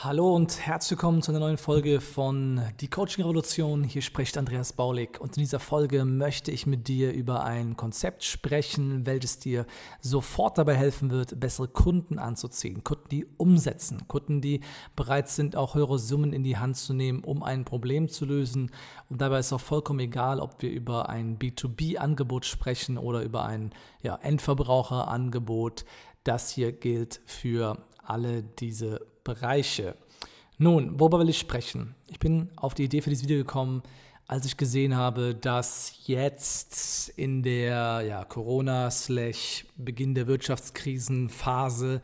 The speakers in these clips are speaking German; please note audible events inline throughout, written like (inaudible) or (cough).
Hallo und herzlich willkommen zu einer neuen Folge von Die Coaching Revolution. Hier spricht Andreas Baulig und in dieser Folge möchte ich mit dir über ein Konzept sprechen, welches dir sofort dabei helfen wird, bessere Kunden anzuziehen. Kunden, die umsetzen, Kunden, die bereit sind, auch höhere Summen in die Hand zu nehmen, um ein Problem zu lösen. Und dabei ist auch vollkommen egal, ob wir über ein B2B-Angebot sprechen oder über ein ja, Endverbraucherangebot. Das hier gilt für alle diese Bereiche. Nun, worüber will ich sprechen? Ich bin auf die Idee für dieses Video gekommen, als ich gesehen habe, dass jetzt in der ja, Corona-Beginn der Wirtschaftskrisenphase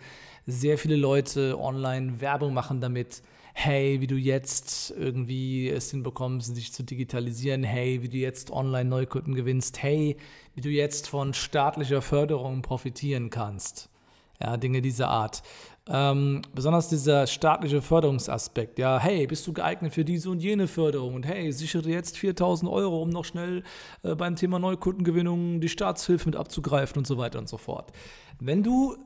sehr viele Leute online Werbung machen damit, hey, wie du jetzt irgendwie es hinbekommst, dich zu digitalisieren, hey, wie du jetzt online Neukunden gewinnst, hey, wie du jetzt von staatlicher Förderung profitieren kannst. Ja, Dinge dieser Art. Ähm, besonders dieser staatliche Förderungsaspekt. Ja, hey, bist du geeignet für diese und jene Förderung? Und hey, sichere jetzt 4000 Euro, um noch schnell äh, beim Thema Neukundengewinnung die Staatshilfe mit abzugreifen und so weiter und so fort. Wenn du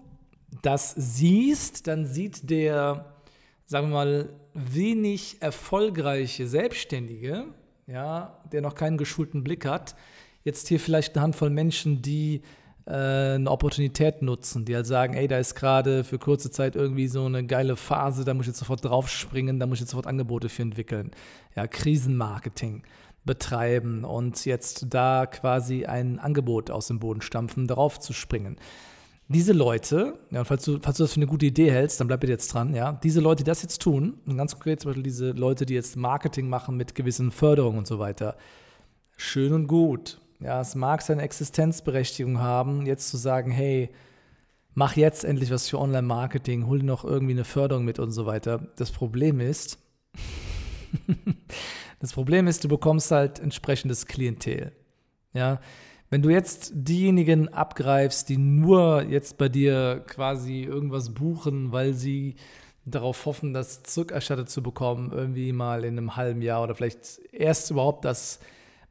das siehst, dann sieht der, sagen wir mal, wenig erfolgreiche Selbstständige, ja, der noch keinen geschulten Blick hat, jetzt hier vielleicht eine Handvoll Menschen, die eine Opportunität nutzen, die halt sagen, ey, da ist gerade für kurze Zeit irgendwie so eine geile Phase, da muss ich jetzt sofort draufspringen, da muss ich jetzt sofort Angebote für entwickeln. Ja, Krisenmarketing betreiben und jetzt da quasi ein Angebot aus dem Boden stampfen, darauf zu springen. Diese Leute, ja, falls du, falls du das für eine gute Idee hältst, dann bleib bitte jetzt dran, ja, diese Leute, die das jetzt tun, und ganz konkret zum Beispiel diese Leute, die jetzt Marketing machen mit gewissen Förderungen und so weiter, schön und gut. Ja, es mag seine Existenzberechtigung haben, jetzt zu sagen, hey, mach jetzt endlich was für Online-Marketing, hol dir noch irgendwie eine Förderung mit und so weiter. Das Problem ist, (laughs) das Problem ist, du bekommst halt entsprechendes Klientel. Ja, wenn du jetzt diejenigen abgreifst, die nur jetzt bei dir quasi irgendwas buchen, weil sie darauf hoffen, das zurückerstattet zu bekommen, irgendwie mal in einem halben Jahr oder vielleicht erst überhaupt das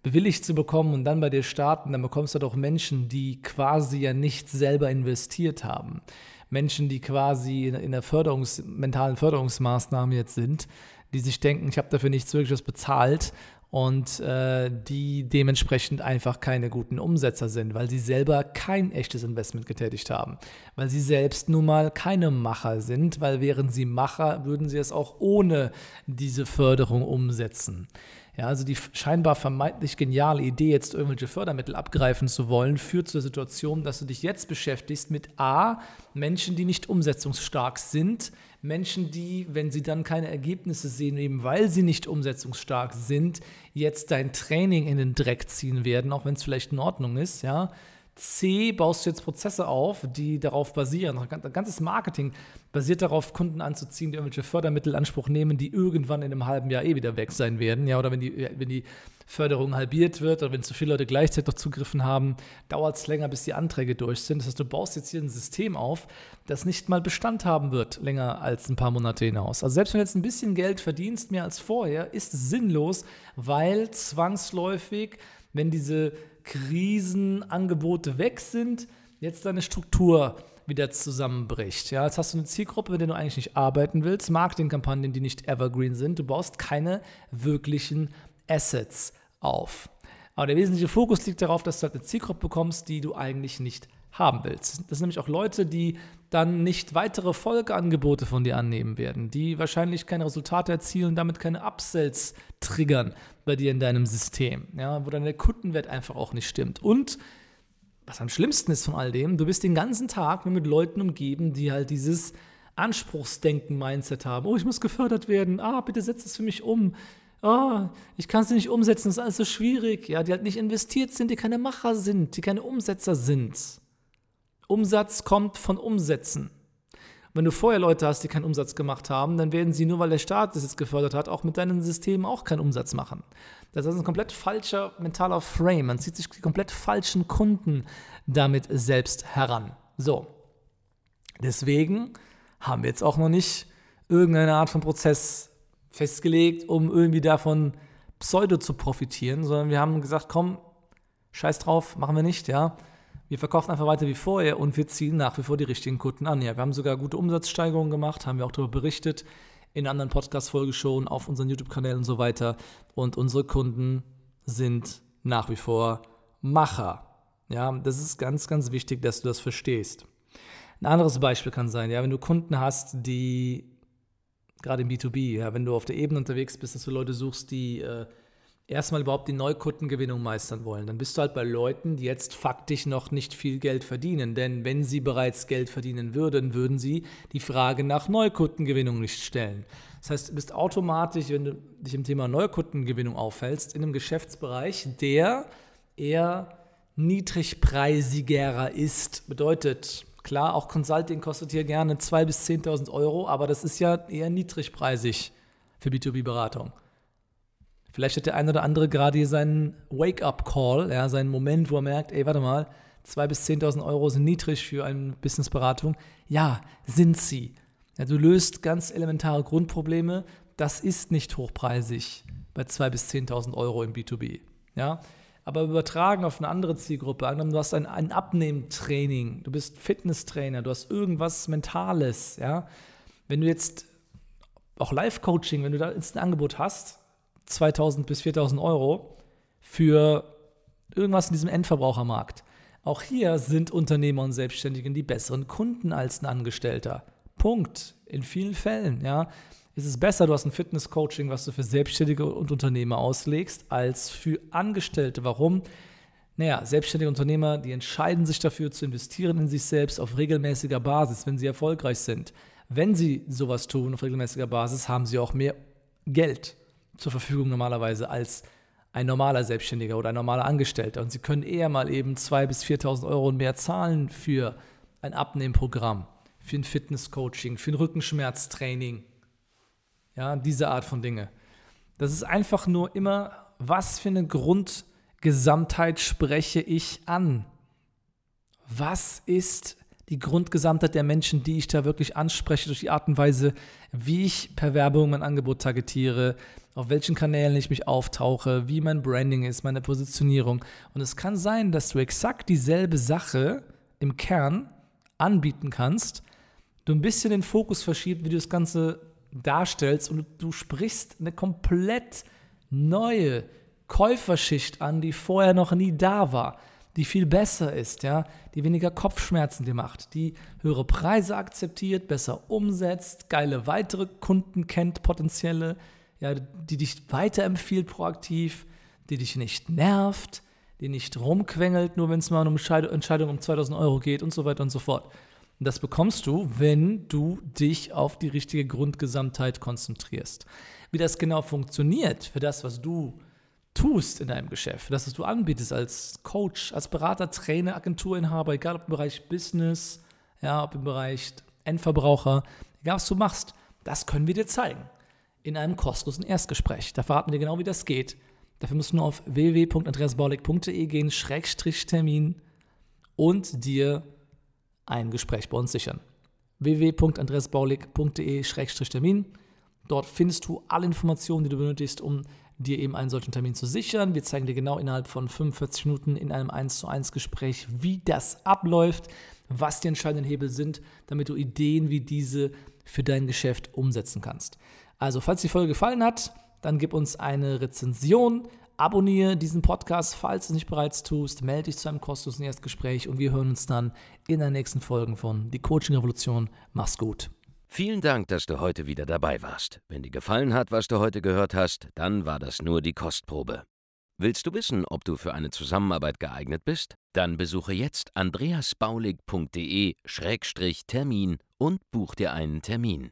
bewilligt zu bekommen und dann bei dir starten, dann bekommst du doch Menschen, die quasi ja nicht selber investiert haben. Menschen, die quasi in, der Förderungs-, mentalen Förderungsmaßnahme jetzt sind, die sich denken, ich habe dafür nichts wirkliches bezahlt und äh, die dementsprechend einfach keine guten Umsetzer sind, weil sie selber kein echtes Investment getätigt haben, weil sie selbst nun mal keine Macher sind, weil wären sie Macher, würden sie es auch ohne diese Förderung umsetzen. Ja, also die scheinbar vermeintlich geniale Idee, jetzt irgendwelche Fördermittel abgreifen zu wollen, führt zur Situation, dass du dich jetzt beschäftigst mit A, Menschen, die nicht umsetzungsstark sind, Menschen, die, wenn sie dann keine Ergebnisse sehen, eben weil sie nicht umsetzungsstark sind, jetzt dein Training in den Dreck ziehen werden, auch wenn es vielleicht in Ordnung ist, ja. C, baust du jetzt Prozesse auf, die darauf basieren. Ein ganzes Marketing basiert darauf, Kunden anzuziehen, die irgendwelche Fördermittel in Anspruch nehmen, die irgendwann in einem halben Jahr eh wieder weg sein werden. Ja, oder wenn die, wenn die Förderung halbiert wird oder wenn zu viele Leute gleichzeitig noch zugriffen haben, dauert es länger, bis die Anträge durch sind. Das heißt, du baust jetzt hier ein System auf, das nicht mal Bestand haben wird, länger als ein paar Monate hinaus. Also selbst wenn du jetzt ein bisschen Geld verdienst, mehr als vorher, ist es sinnlos, weil zwangsläufig, wenn diese Krisenangebote weg sind, jetzt deine Struktur wieder zusammenbricht. Ja, jetzt hast du eine Zielgruppe, mit der du eigentlich nicht arbeiten willst, Marketingkampagnen, die nicht evergreen sind. Du baust keine wirklichen Assets auf. Aber der wesentliche Fokus liegt darauf, dass du halt eine Zielgruppe bekommst, die du eigentlich nicht haben willst. Das sind nämlich auch Leute, die dann nicht weitere Folgeangebote von dir annehmen werden, die wahrscheinlich keine Resultate erzielen, damit keine Upsells triggern bei dir in deinem System, ja, wo dann der Kundenwert einfach auch nicht stimmt. Und was am schlimmsten ist von all dem, du bist den ganzen Tag nur mit Leuten umgeben, die halt dieses Anspruchsdenken-Mindset haben. Oh, ich muss gefördert werden. Ah, bitte setz es für mich um. oh, ich kann es nicht umsetzen, das ist alles so schwierig. Ja, die halt nicht investiert sind, die keine Macher sind, die keine Umsetzer sind. Umsatz kommt von Umsetzen. Wenn du vorher Leute hast, die keinen Umsatz gemacht haben, dann werden sie nur, weil der Staat das jetzt gefördert hat, auch mit deinen Systemen auch keinen Umsatz machen. Das ist ein komplett falscher mentaler Frame. Man zieht sich die komplett falschen Kunden damit selbst heran. So. Deswegen haben wir jetzt auch noch nicht irgendeine Art von Prozess festgelegt, um irgendwie davon pseudo zu profitieren, sondern wir haben gesagt, komm, scheiß drauf, machen wir nicht, ja. Wir verkaufen einfach weiter wie vorher und wir ziehen nach wie vor die richtigen Kunden an. Ja, wir haben sogar gute Umsatzsteigerungen gemacht, haben wir auch darüber berichtet in anderen Podcast-Folgen schon, auf unseren YouTube-Kanälen und so weiter. Und unsere Kunden sind nach wie vor Macher. Ja, das ist ganz, ganz wichtig, dass du das verstehst. Ein anderes Beispiel kann sein, ja, wenn du Kunden hast, die gerade im B2B, ja, wenn du auf der Ebene unterwegs bist, dass du Leute suchst, die äh, erstmal überhaupt die Neukundengewinnung meistern wollen, dann bist du halt bei Leuten, die jetzt faktisch noch nicht viel Geld verdienen. Denn wenn sie bereits Geld verdienen würden, würden sie die Frage nach Neukundengewinnung nicht stellen. Das heißt, du bist automatisch, wenn du dich im Thema Neukundengewinnung aufhältst, in einem Geschäftsbereich, der eher niedrigpreisigerer ist. Bedeutet, klar, auch Consulting kostet hier gerne 2.000 bis 10.000 Euro, aber das ist ja eher niedrigpreisig für B2B-Beratung. Vielleicht hat der ein oder andere gerade hier seinen Wake-up-Call, ja, seinen Moment, wo er merkt, ey, warte mal, 2.000 bis 10.000 Euro sind niedrig für eine Businessberatung. Ja, sind sie. Ja, du löst ganz elementare Grundprobleme. Das ist nicht hochpreisig bei 2.000 bis 10.000 Euro im B2B. Ja? Aber übertragen auf eine andere Zielgruppe, angenommen, du hast ein, ein Abnehmtraining, du bist Fitnesstrainer, du hast irgendwas Mentales. Ja? Wenn du jetzt auch Live-Coaching, wenn du da jetzt ein Angebot hast, 2000 bis 4000 Euro für irgendwas in diesem Endverbrauchermarkt. Auch hier sind Unternehmer und Selbstständigen die besseren Kunden als ein Angestellter. Punkt. In vielen Fällen, ja. Ist es besser, du hast ein Fitness-Coaching, was du für Selbstständige und Unternehmer auslegst, als für Angestellte. Warum? Naja, selbstständige Unternehmer, die entscheiden sich dafür zu investieren in sich selbst auf regelmäßiger Basis, wenn sie erfolgreich sind. Wenn sie sowas tun auf regelmäßiger Basis, haben sie auch mehr Geld zur Verfügung normalerweise als ein normaler Selbstständiger oder ein normaler Angestellter. Und sie können eher mal eben 2.000 bis 4.000 Euro mehr zahlen für ein Abnehmprogramm, für ein Fitnesscoaching, für ein Rückenschmerztraining. Ja, diese Art von Dinge. Das ist einfach nur immer, was für eine Grundgesamtheit spreche ich an? Was ist die Grundgesamtheit der Menschen, die ich da wirklich anspreche, durch die Art und Weise, wie ich per Werbung mein Angebot targetiere, auf welchen Kanälen ich mich auftauche, wie mein Branding ist, meine Positionierung. Und es kann sein, dass du exakt dieselbe Sache im Kern anbieten kannst, du ein bisschen den Fokus verschiebst, wie du das Ganze darstellst und du sprichst eine komplett neue Käuferschicht an, die vorher noch nie da war, die viel besser ist, ja, die weniger Kopfschmerzen dir macht, die höhere Preise akzeptiert, besser umsetzt, geile weitere Kunden kennt, potenzielle, ja, die dich weiterempfiehlt proaktiv, die dich nicht nervt, die nicht rumquengelt, nur wenn es mal um Entscheidung um 2000 Euro geht und so weiter und so fort. Und das bekommst du, wenn du dich auf die richtige Grundgesamtheit konzentrierst. Wie das genau funktioniert für das, was du tust in deinem Geschäft, für das, was du anbietest als Coach, als Berater, Trainer, Agenturinhaber, egal ob im Bereich Business, ja, ob im Bereich Endverbraucher, egal was du machst, das können wir dir zeigen in einem kostenlosen Erstgespräch. Da verraten wir genau, wie das geht. Dafür musst du nur auf www.andreasbaulig.de gehen, Schrägstrich Termin und dir ein Gespräch bei uns sichern. www.andreasbaulig.de Schrägstrich Termin. Dort findest du alle Informationen, die du benötigst, um dir eben einen solchen Termin zu sichern. Wir zeigen dir genau innerhalb von 45 Minuten in einem 1 zu 1 Gespräch, wie das abläuft, was die entscheidenden Hebel sind, damit du Ideen wie diese für dein Geschäft umsetzen kannst. Also, falls die Folge gefallen hat, dann gib uns eine Rezension, abonniere diesen Podcast, falls du es nicht bereits tust, melde dich zu einem kostenlosen Erstgespräch und wir hören uns dann in der nächsten Folge von Die Coaching Revolution. Mach's gut. Vielen Dank, dass du heute wieder dabei warst. Wenn dir gefallen hat, was du heute gehört hast, dann war das nur die Kostprobe. Willst du wissen, ob du für eine Zusammenarbeit geeignet bist? Dann besuche jetzt andreasbaulig.de-termin und buch dir einen Termin.